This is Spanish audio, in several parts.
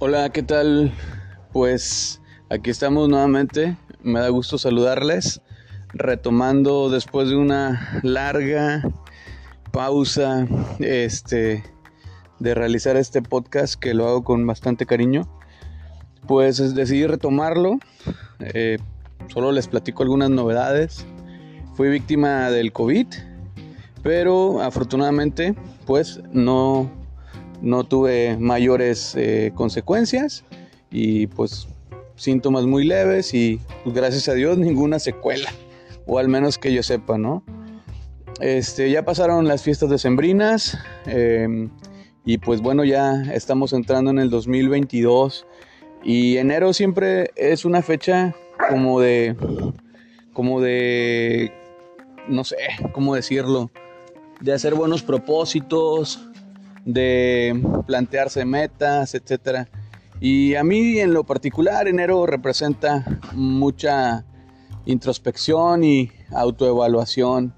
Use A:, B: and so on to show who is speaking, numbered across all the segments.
A: Hola, ¿qué tal? Pues aquí estamos nuevamente. Me da gusto saludarles. Retomando después de una larga pausa este, de realizar este podcast que lo hago con bastante cariño. Pues decidí retomarlo. Eh, solo les platico algunas novedades. Fui víctima del COVID, pero afortunadamente pues no no tuve mayores eh, consecuencias y pues síntomas muy leves y pues, gracias a Dios ninguna secuela o al menos que yo sepa, ¿no? Este, ya pasaron las fiestas decembrinas eh, y pues bueno ya estamos entrando en el 2022 y enero siempre es una fecha como de como de no sé cómo decirlo de hacer buenos propósitos de plantearse metas, etcétera. Y a mí en lo particular enero representa mucha introspección y autoevaluación.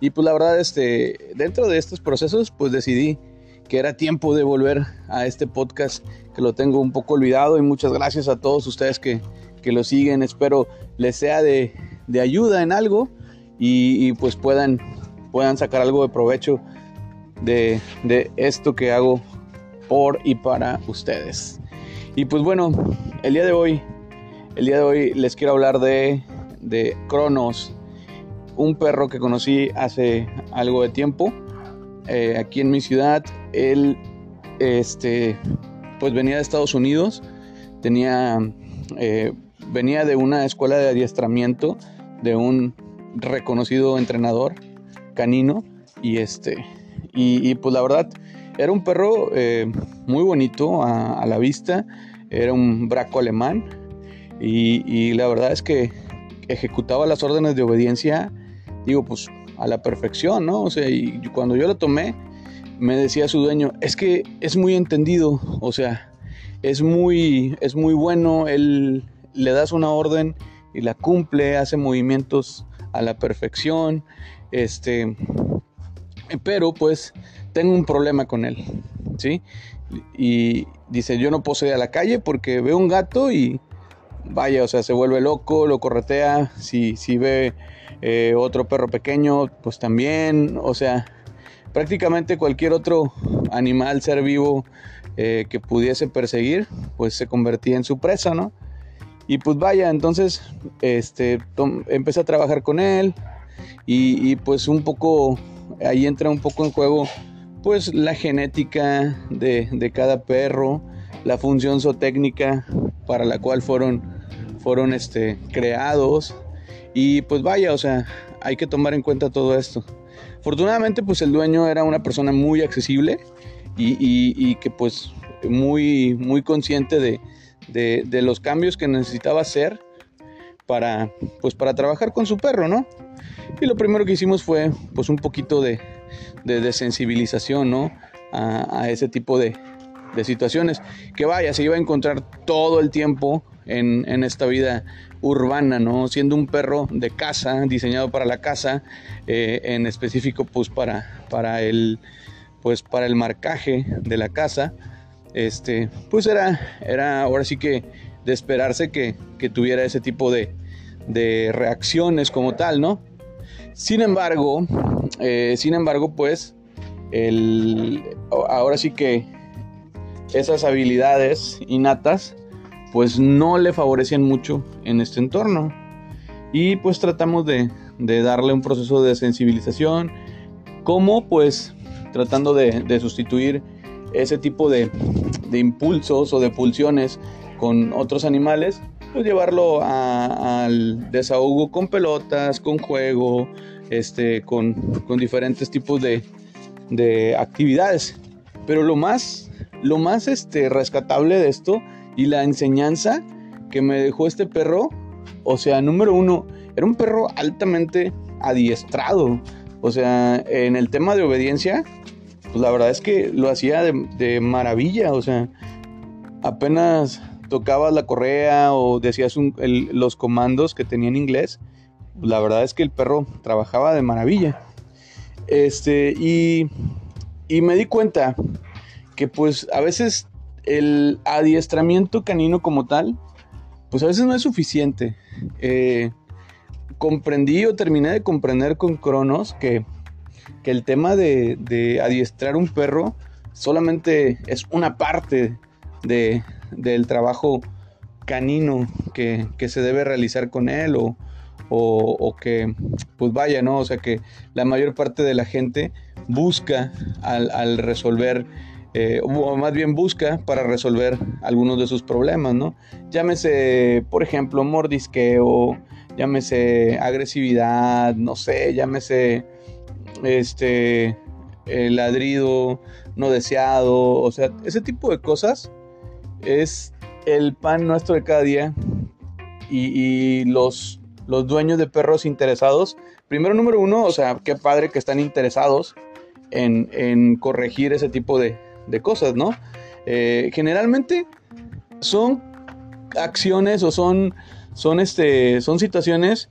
A: Y pues la verdad este dentro de estos procesos pues decidí que era tiempo de volver a este podcast que lo tengo un poco olvidado y muchas gracias a todos ustedes que, lo siguen. Espero les sea de, ayuda en algo y, y, pues puedan, puedan sacar algo de provecho de, esto que hago por y para ustedes. Y pues bueno, el día de hoy, el día de hoy les quiero hablar de, de Cronos, un perro que conocí hace algo de tiempo eh, aquí en mi ciudad. Él, este, pues venía de Estados Unidos, tenía, eh, venía de una escuela de adiestramiento de un reconocido entrenador canino y este y, pues la verdad, era un perro eh, muy bonito a, la vista, era un braco alemán y, la verdad es que ejecutaba las órdenes de obediencia, digo, pues a la perfección, ¿no? O sea, y cuando yo lo tomé, me decía su dueño, es que es muy entendido, o sea, es muy, es muy bueno, él le das una orden y la cumple, hace movimientos a la perfección, este, pero pues tengo un problema con él, ¿sí? Y dice, yo no puedo a la calle porque veo un gato y vaya, o sea, se vuelve loco, lo corretea, si, si ve eh, otro perro pequeño, pues también, o sea, prácticamente cualquier otro animal, ser vivo eh, que pudiese perseguir, pues se convertía en su presa, ¿no? Y pues vaya, entonces, este, empecé a trabajar con él y pues un poco ahí entra un poco en juego pues la genética de, cada perro, la función zootécnica para la cual fueron, fueron este, creados y pues vaya, o sea, hay que tomar en cuenta todo esto. Afortunadamente pues el dueño era una persona muy accesible y, que pues muy, muy consciente de, de, los cambios que necesitaba hacer para, pues, para trabajar con su perro, ¿no? Y lo primero que hicimos fue pues un poquito de, de, sensibilización, ¿no? A, ese tipo de, de, situaciones. Que vaya, se iba a encontrar todo el tiempo en, en, esta vida urbana, ¿no? Siendo un perro de casa, diseñado para la casa, eh, en específico pues para, para, el, pues para el marcaje de la casa, este, pues era, era ahora sí que de esperarse que, que tuviera ese tipo de, de reacciones como tal, ¿no? Sin embargo, eh, sin embargo, pues, el, ahora sí que esas habilidades innatas, pues no le favorecen mucho en este entorno. Y pues tratamos de, darle un proceso de sensibilización, como pues tratando de, sustituir ese tipo de, impulsos o de pulsiones con otros animales pues llevarlo al desahogo con pelotas, con juego, este, con, diferentes tipos de, actividades. Pero lo más, lo más este, rescatable de esto y la enseñanza que me dejó este perro, o sea, número uno, era un perro altamente adiestrado. O sea, en el tema de obediencia, pues la verdad es que lo hacía de, de maravilla. O sea, apenas tocabas la correa o decías los comandos que tenía en inglés, la verdad es que el perro trabajaba de maravilla. Este, y, me di cuenta que pues a veces el adiestramiento canino como tal, pues a veces no es suficiente. Eh, comprendí o terminé de comprender con Cronos que, el tema de, adiestrar un perro solamente es una parte de, del trabajo canino que, se debe realizar con él o, o, que, pues vaya, ¿no? O sea que la mayor parte de la gente busca al, resolver, eh, o más bien busca para resolver algunos de sus problemas, ¿no? Llámese, por ejemplo, mordisqueo, llámese agresividad, no sé, llámese este el ladrido no deseado, o sea, ese tipo de cosas es el pan nuestro de cada día y, los, los dueños de perros interesados, primero número uno, o sea, qué padre que están interesados en, corregir ese tipo de, cosas, ¿no? Eh, generalmente son acciones o son, son, este, son situaciones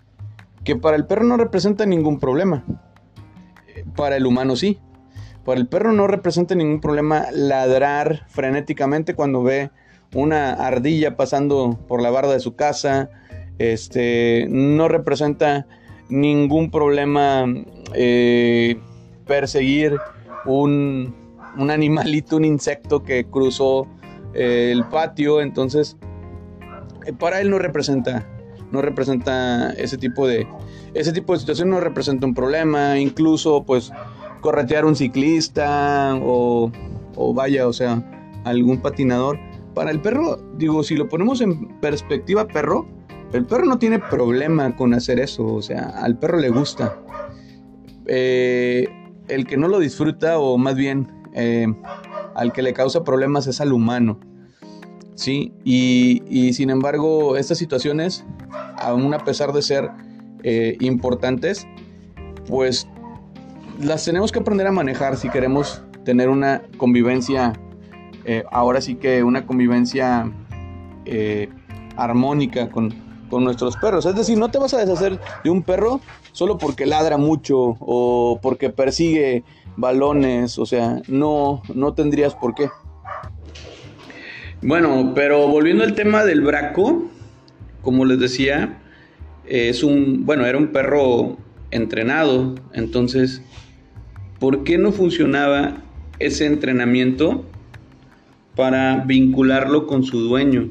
A: que para el perro no representan ningún problema. Para el humano sí. Para el perro no representa ningún problema ladrar frenéticamente cuando ve una ardilla pasando por la barda de su casa. Este no representa ningún problema eh, perseguir un, animalito, un insecto que cruzó eh, el patio. Entonces, eh, para él no representa, no representa ese tipo de, ese tipo de situación no representa un problema. Incluso, pues, corretear un ciclista o, o vaya, o sea, algún patinador. Para el perro, digo, si lo ponemos en perspectiva perro, el perro no tiene problema con hacer eso, o sea, al perro le gusta. Eh, el que no lo disfruta o más bien eh, al que le causa problemas es al humano. Sí, y, sin embargo estas situaciones, aún a pesar de ser eh, importantes, pues las tenemos que aprender a manejar si queremos tener una convivencia, eh, ahora sí que una convivencia armónica con, con nuestros perros. Es decir, no te vas a deshacer de un perro solo porque ladra mucho o porque persigue balones, o sea, no, no tendrías por qué. Bueno, pero volviendo al tema del braco, como les decía, es un, bueno, era un perro entrenado, entonces, ¿por qué no funcionaba ese entrenamiento para vincularlo con su dueño?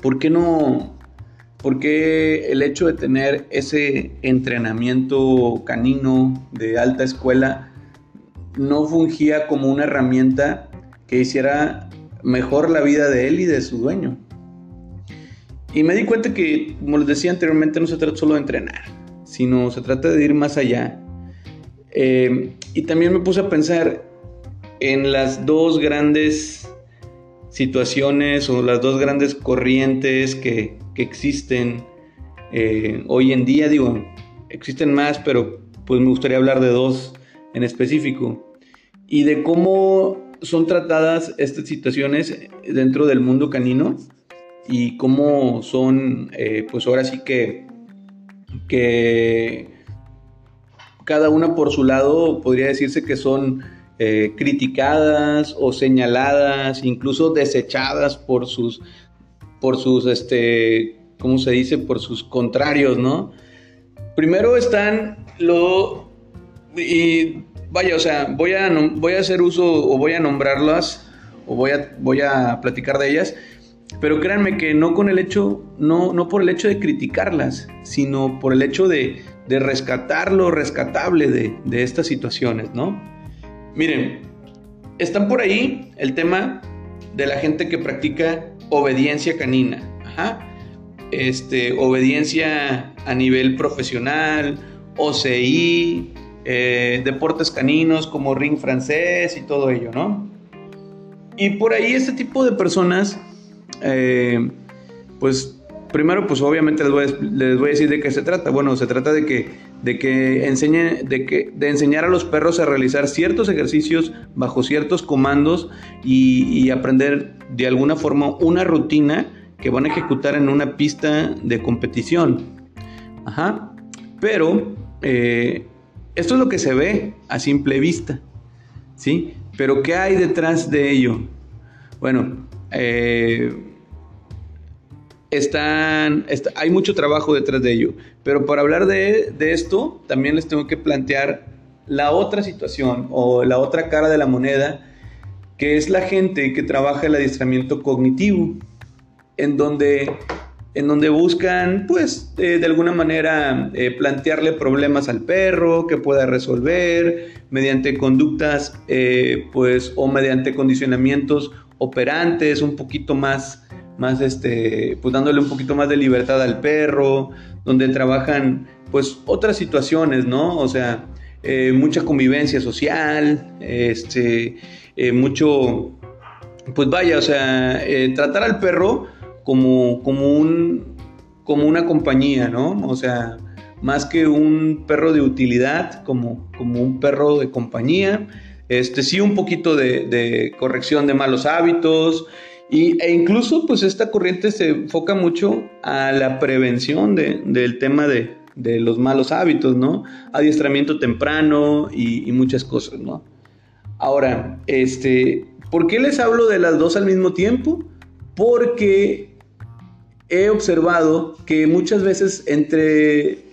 A: ¿Por qué no porque el hecho de tener ese entrenamiento canino de alta escuela no fungía como una herramienta que hiciera mejor la vida de él y de su dueño. Y me di cuenta que, como les decía anteriormente, no se trata solo de entrenar, sino se trata de ir más allá. Eh, y también me puse a pensar en las dos grandes situaciones o las dos grandes corrientes que, existen eh, hoy en día. Digo, existen más, pero pues me gustaría hablar de dos en específico. Y de cómo son tratadas estas situaciones dentro del mundo canino y cómo son, eh, pues ahora sí que, que cada una por su lado podría decirse que son eh, criticadas o señaladas, incluso desechadas por sus, por sus, este, ¿cómo se dice? Por sus contrarios, ¿no? Primero están lo, y vaya, o sea, voy a, voy a hacer uso o voy a nombrarlas o voy a, voy a platicar de ellas, pero créanme que no con el hecho, no, no por el hecho de criticarlas, sino por el hecho de, de rescatar lo rescatable de, de estas situaciones, ¿no? Miren, están por ahí el tema de la gente que practica obediencia canina. Este, obediencia a nivel profesional, OCI, eh, deportes caninos como ring francés y todo ello, ¿no? Y por ahí este tipo de personas, eh, pues primero, pues obviamente les voy, a, decir de qué se trata. Bueno, se trata de que de que enseñe, de que de enseñar a los perros a realizar ciertos ejercicios bajo ciertos comandos y, aprender de alguna forma una rutina que van a ejecutar en una pista de competición. Ajá. Pero eh, esto es lo que se ve a simple vista, ¿sí? Pero ¿qué hay detrás de ello? Bueno, eh, están, hay mucho trabajo detrás de ello. Pero para hablar de, de, esto, también les tengo que plantear la otra situación o la otra cara de la moneda, que es la gente que trabaja el adiestramiento cognitivo, en donde, en donde buscan, pues, eh, de alguna manera eh, plantearle problemas al perro que pueda resolver mediante conductas, eh, pues, o mediante condicionamientos operantes un poquito más más este, pues dándole un poquito más de libertad al perro, donde trabajan pues otras situaciones, ¿no? O sea, eh, mucha convivencia social, este, eh, mucho, pues vaya, o sea, eh, tratar al perro como, como, un, como una compañía, ¿no? O sea, más que un perro de utilidad, como, como un perro de compañía. Este, sí, un poquito de, de corrección de malos hábitos, y, e incluso, pues esta corriente se enfoca mucho a la prevención del tema de, los malos hábitos, ¿no? Adiestramiento temprano y, muchas cosas, ¿no? Ahora, este, ¿por qué les hablo de las dos al mismo tiempo? Porque he observado que muchas veces entre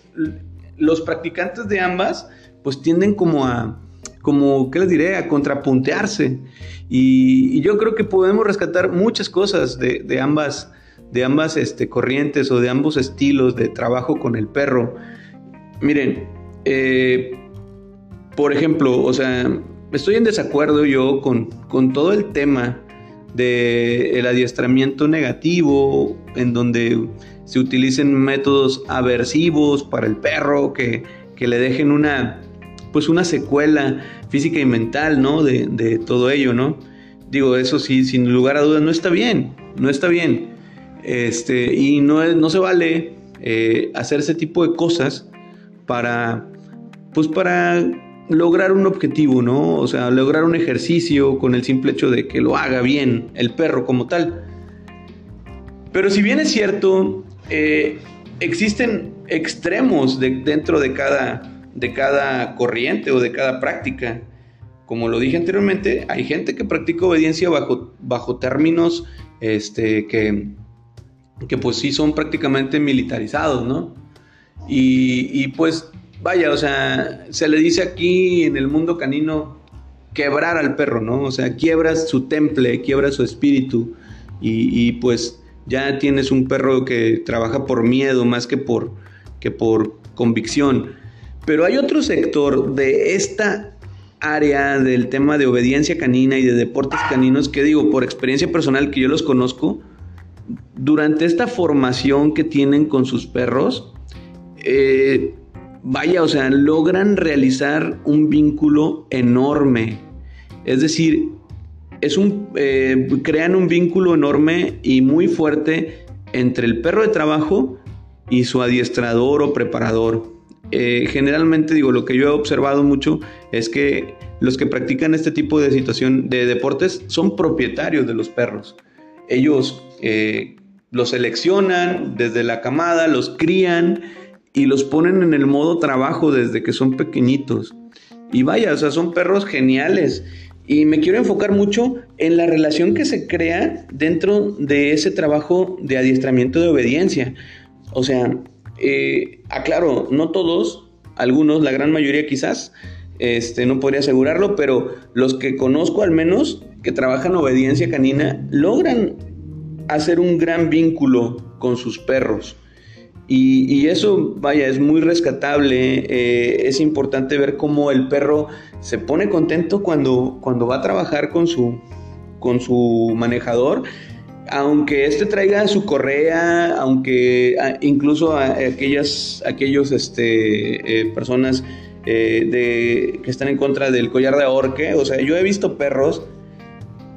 A: los practicantes de ambas, pues tienden como a, como, ¿qué les diré?, a contrapuntearse. Y, yo creo que podemos rescatar muchas cosas de, ambas, de ambas este, corrientes o de ambos estilos de trabajo con el perro. Miren, eh, por ejemplo, o sea, estoy en desacuerdo yo con, todo el tema del adiestramiento negativo, en donde se utilicen métodos aversivos para el perro, que le dejen una, pues una secuela física y mental, ¿no? De, todo ello, ¿no? Digo, eso sí, sin lugar a dudas, no está bien, no está bien. Este, y no, no se vale eh, hacer ese tipo de cosas para, pues para lograr un objetivo, ¿no? O sea, lograr un ejercicio con el simple hecho de que lo haga bien el perro como tal. Pero si bien es cierto, eh, existen extremos dentro de cada, de cada corriente o de cada práctica. Como lo dije anteriormente, hay gente que practica obediencia bajo, bajo términos este, que, que pues sí son prácticamente militarizados, ¿no? Y, pues vaya, o sea, se le dice aquí en el mundo canino quebrar al perro, ¿no? O sea, quiebras su temple, quiebras su espíritu y, y, pues ya tienes un perro que trabaja por miedo más que por, que por convicción. Pero hay otro sector de esta área del tema de obediencia canina y de deportes caninos que digo, por experiencia personal que yo los conozco, durante esta formación que tienen con sus perros, eh, vaya, o sea, logran realizar un vínculo enorme. Es decir, es un, eh, crean un vínculo enorme y muy fuerte entre el perro de trabajo y su adiestrador o preparador. Eh, generalmente digo, lo que yo he observado mucho es que los que practican este tipo de situación de deportes son propietarios de los perros. Ellos eh, los seleccionan desde la camada, los crían y los ponen en el modo trabajo desde que son pequeñitos. Y vaya, o sea, son perros geniales. Y me quiero enfocar mucho en la relación que se crea dentro de ese trabajo de adiestramiento de obediencia. O sea, eh, aclaro, no todos, algunos, la gran mayoría quizás, este, no podría asegurarlo, pero los que conozco al menos que trabajan obediencia canina logran hacer un gran vínculo con sus perros. Y, eso, vaya, es muy rescatable. Eh, es importante ver cómo el perro se pone contento cuando, cuando va a trabajar con su, con su manejador aunque este traiga su correa, aunque incluso a aquellas aquellos este, eh, personas eh, que están en contra del collar de ahorque, o sea, yo he visto perros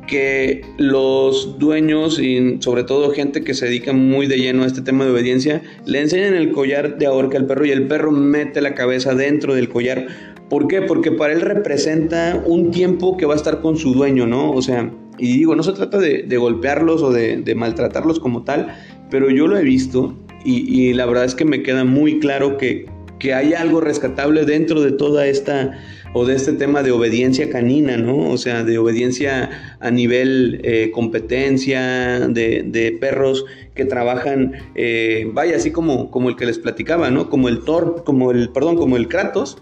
A: que los dueños y sobre todo gente que se dedica muy de lleno a este tema de obediencia, le enseñan el collar de ahorque al perro y el perro mete la cabeza dentro del collar. ¿Por qué? Porque para él representa un tiempo que va a estar con su dueño, ¿no? O sea, y digo, no se trata de, golpearlos o de, maltratarlos como tal, pero yo lo he visto y, la verdad es que me queda muy claro que, hay algo rescatable dentro de toda esta o de este tema de obediencia canina, ¿no? O sea, de obediencia a nivel eh, competencia, de, perros que trabajan, eh, vaya, así como, como el que les platicaba, ¿no? Como el Thor, como el, perdón, como el Kratos,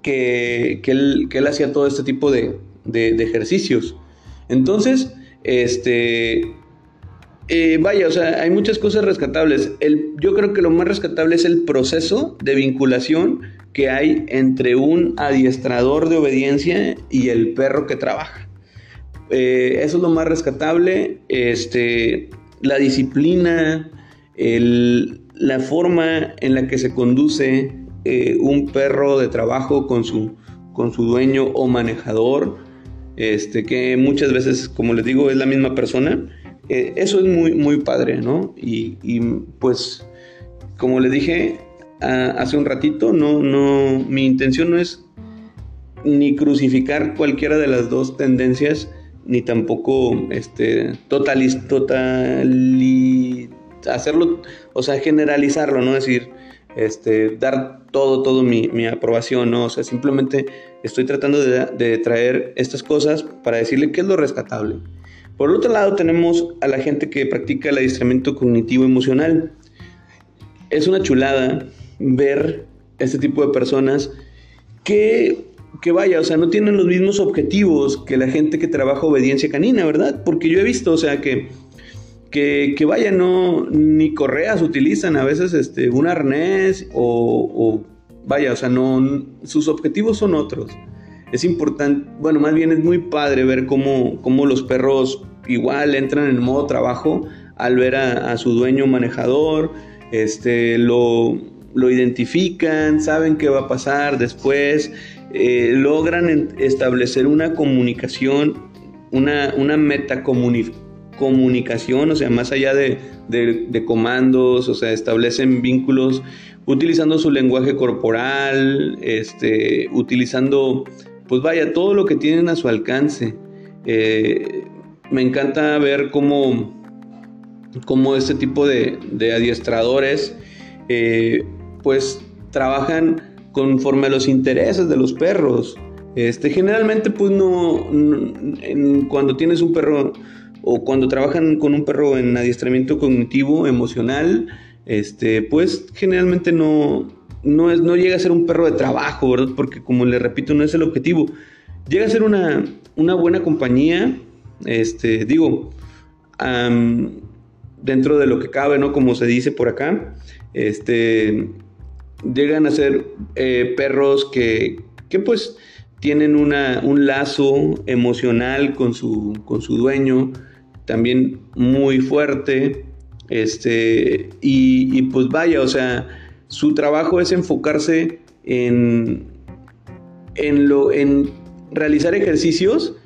A: que, que, él, hacía todo este tipo de, de ejercicios. Entonces, este, eh, vaya, o sea, hay muchas cosas rescatables. Yo creo que lo más rescatable es el proceso de vinculación que hay entre un adiestrador de obediencia y el perro que trabaja. Eh, eso es lo más rescatable. Este, la disciplina, la forma en la que se conduce eh, un perro de trabajo con su, con su dueño o manejador, este, que muchas veces, como les digo, es la misma persona eh, eso es muy, muy padre, ¿no? Y, pues, como le dije hace un ratito, no, no, mi intención no es ni crucificar cualquiera de las dos tendencias, ni tampoco este, totalis, hacerlo, o sea, generalizarlo, ¿no? Es decir, este, dar todo, todo mi, mi, aprobación, ¿no? O sea, simplemente estoy tratando de, traer estas cosas para decirle qué es lo rescatable. Por otro lado tenemos a la gente que practica el adiestramiento cognitivo emocional. Es una chulada ver este tipo de personas que, que vaya, o sea, no tienen los mismos objetivos que la gente que trabaja obediencia canina, ¿verdad? Porque yo he visto, o sea, que, que, que vaya, no, ni correas utilizan, a veces este, un arnés o vaya, o sea, no, sus objetivos son otros. Es importante, bueno, más bien es muy padre ver cómo, cómo los perros igual entran en modo trabajo al ver a, su dueño manejador, este, lo, lo, identifican, saben qué va a pasar después, eh, logran establecer una comunicación, una, una metacomunicación, o sea, más allá de, de, comandos, o sea, establecen vínculos utilizando su lenguaje corporal, este, utilizando pues vaya, todo lo que tienen a su alcance. Eh, me encanta ver cómo, cómo este tipo de, adiestradores eh, pues trabajan conforme a los intereses de los perros. Este, generalmente pues no, cuando tienes un perro o cuando trabajan con un perro en adiestramiento cognitivo, emocional, este, pues generalmente no, no, es, no llega a ser un perro de trabajo, ¿verdad? Porque como le repito, no es el objetivo. Llega a ser una, buena compañía, este, digo, dentro de lo que cabe, ¿no? Como se dice por acá, este, llegan a ser eh, perros que, que pues tienen una, un lazo emocional con su, con su dueño, también muy fuerte, este, y, y pues vaya, o sea, su trabajo es enfocarse en, en, lo, en realizar ejercicios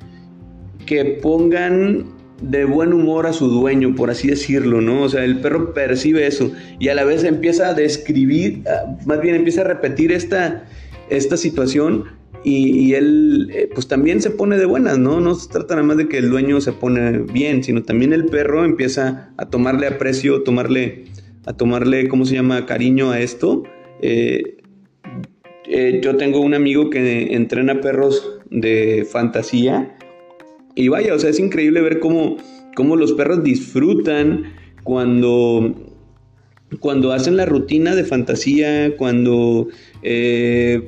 A: que pongan de buen humor a su dueño, por así decirlo, ¿no? O sea, el perro percibe eso y a la vez empieza a describir, más bien empieza a repetir esta, esta situación y, él eh, pues también se pone de buenas, ¿no? No se trata nada más de que el dueño se pone bien, sino también el perro empieza a tomarle aprecio, tomarle a tomarle, ¿cómo se llama?, cariño a esto. Eh, eh, yo tengo un amigo que entrena perros de fantasía y vaya, o sea, es increíble ver cómo, cómo los perros disfrutan cuando, cuando hacen la rutina de fantasía, cuando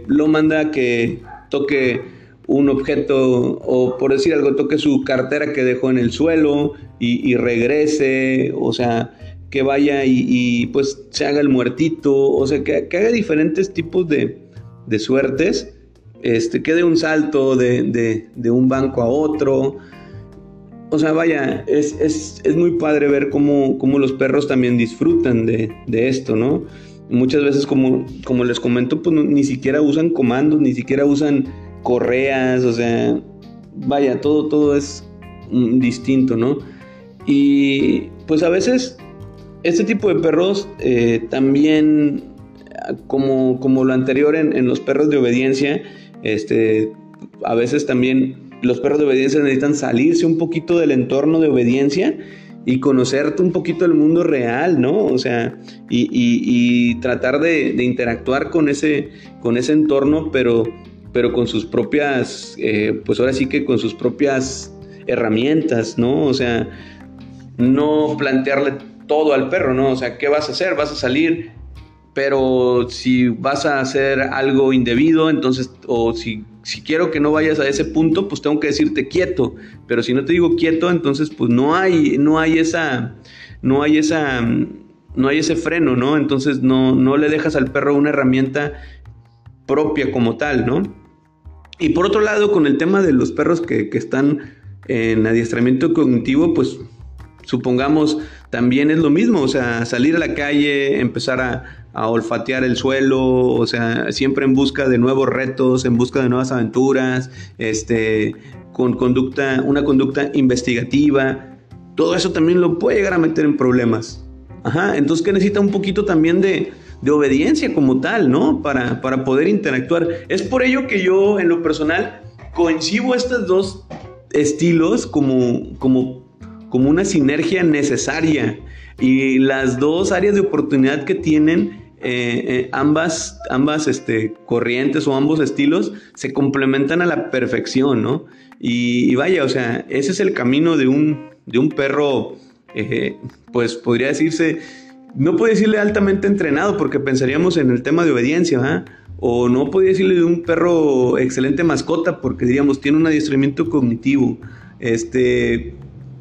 A: lo manda que toque un objeto o por decir algo, toque su cartera que dejó en el suelo y, regrese, o sea, que vaya y, pues se haga el muertito, o sea, que, haga diferentes tipos de, suertes, este, que dé un salto de, un banco a otro. O sea, vaya, es, muy padre ver cómo, los perros también disfrutan de, esto, ¿no? Muchas veces, como, como les comento, pues ni siquiera usan comandos, ni siquiera usan correas, o sea, vaya, todo, todo es mm, distinto, ¿no? Y pues a veces este tipo de perros eh, también, como, como, lo anterior en, los perros de obediencia, este, a veces también los perros de obediencia necesitan salirse un poquito del entorno de obediencia y conocerte un poquito el mundo real, ¿no? O sea, y, tratar de, interactuar con ese, con ese entorno, pero pero con sus propias, eh, pues ahora sí que con sus propias herramientas, ¿no? O sea, no plantearle todo al perro, ¿no? O sea, ¿qué vas a hacer? Vas a salir, pero si vas a hacer algo indebido, entonces, o si, si quiero que no vayas a ese punto, pues tengo que decirte quieto, pero si no te digo quieto, entonces pues no hay, no hay esa, no hay esa, no hay ese freno, ¿no? Entonces no, no le dejas al perro una herramienta propia como tal, ¿no? Y por otro lado, con el tema de los perros que, que están en adiestramiento cognitivo, pues supongamos también es lo mismo, o sea, salir a la calle, empezar a, olfatear el suelo, o sea, siempre en busca de nuevos retos, en busca de nuevas aventuras, este, con conducta, una conducta investigativa, todo eso también lo puede llegar a meter en problemas. Ajá, entonces que necesita un poquito también de, de obediencia como tal, ¿no? Para, para poder interactuar. Es por ello que yo, en lo personal, coincido estos dos estilos como, como como una sinergia necesaria y las dos áreas de oportunidad que tienen eh, eh, ambas, ambas este, corrientes o ambos estilos se complementan a la perfección, ¿no? Y, vaya, o sea, ese es el camino de un, de un perro, eh, pues podría decirse, no puede decirle altamente entrenado porque pensaríamos en el tema de obediencia. O no podría decirle de un perro excelente mascota porque diríamos tiene un adiestramiento cognitivo. Este,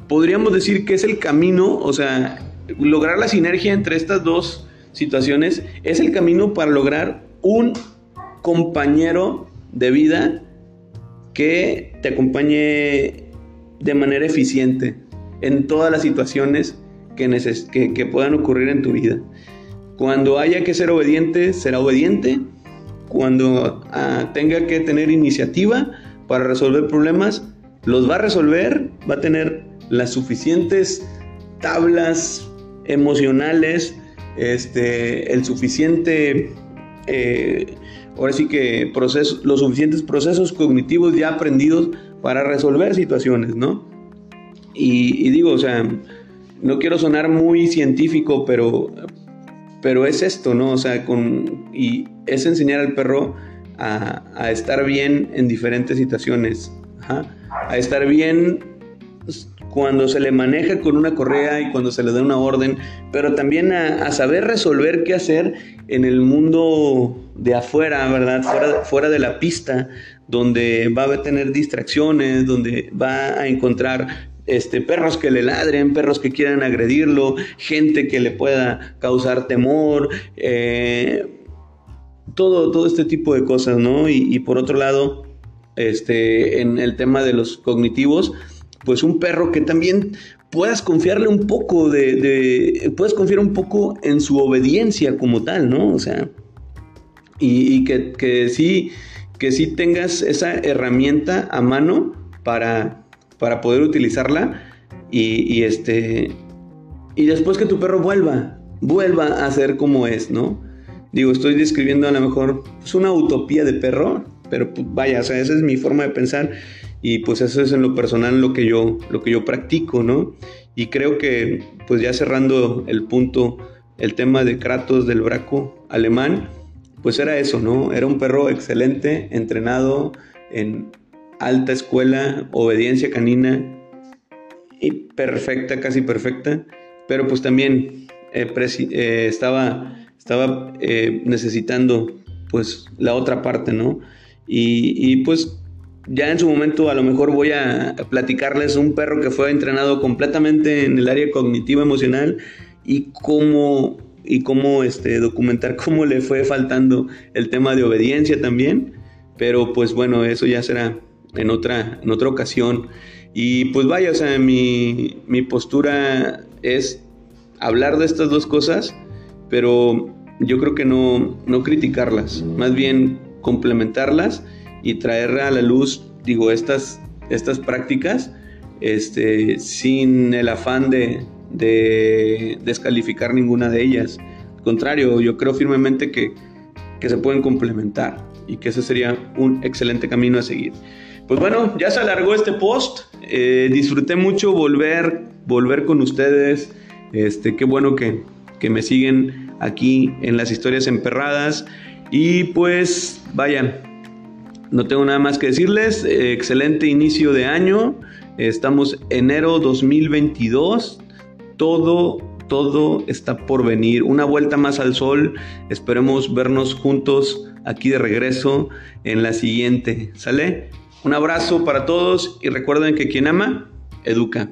A: podríamos decir que es el camino, o sea, lograr la sinergia entre estas dos situaciones es el camino para lograr un compañero de vida que te acompañe de manera eficiente en todas las situaciones que, que, puedan ocurrir en tu vida. Cuando haya que ser obediente, será obediente. Cuando ah, tenga que tener iniciativa para resolver problemas, los va a resolver, va a tener las suficientes tablas emocionales, este, el suficiente, eh, ahora sí que los suficientes procesos cognitivos ya aprendidos para resolver situaciones, ¿no? Y, digo, o sea, no quiero sonar muy científico, pero, pero es esto, ¿no? O sea, con, y es enseñar al perro a, estar bien en diferentes situaciones, a estar bien cuando se le maneja con una correa y cuando se le da una orden, pero también a, saber resolver qué hacer en el mundo de afuera, ¿verdad? Fuera, de la pista, donde va a tener distracciones, donde va a encontrar este, perros que le ladren, perros que quieran agredirlo, gente que le pueda causar temor, eh, todo, todo este tipo de cosas, ¿no? Y, y, por otro lado, este, en el tema de los cognitivos, pues un perro que también puedas confiarle un poco de, puedes confiar un poco en su obediencia como tal, ¿no? O sea, y, que, sí, que sí tengas esa herramienta a mano para, para poder utilizarla y, este, y después que tu perro vuelva, vuelva a ser como es, ¿no? Digo, estoy describiendo a lo mejor pues, una utopía de perro, pero pues, vaya, esa es mi forma de pensar y pues eso es en lo personal lo que yo, lo que yo practico, ¿no? Y creo que pues ya cerrando el punto, el tema de Kratos del braco alemán, pues era eso, ¿no? Era un perro excelente, entrenado en alta escuela, obediencia canina y perfecta, casi perfecta, pero pues también eh, eh, estaba, estaba eh, necesitando pues la otra parte, ¿no? Y, y pues ya en su momento a lo mejor voy a platicarles un perro que fue entrenado completamente en el área cognitiva emocional y cómo y cómo este documentar cómo le fue faltando el tema de obediencia también, pero pues bueno, eso ya será en otra en otra ocasión. Y pues vaya, o sea, mi, mi postura es hablar de estas dos cosas, pero yo creo que no, no criticarlas, más bien complementarlas y traer a la luz, digo, estas, estas prácticas este, sin el afán de, descalificar ninguna de ellas. Al contrario, yo creo firmemente que, se pueden complementar y que ese sería un excelente camino a seguir. Pues bueno, ya se alargó este post. Eh, disfruté mucho volver, volver con ustedes. Este, qué bueno que, que me siguen aquí en las historias emperradas. Y pues vayan, No tengo nada más que decirles. Excelente inicio de año. Estamos enero 2022. Todo, todo está por venir. Una vuelta más al sol. Esperemos vernos juntos aquí de regreso en la siguiente. ¿Sale? Un abrazo para todos y recuerden que quien ama, educa.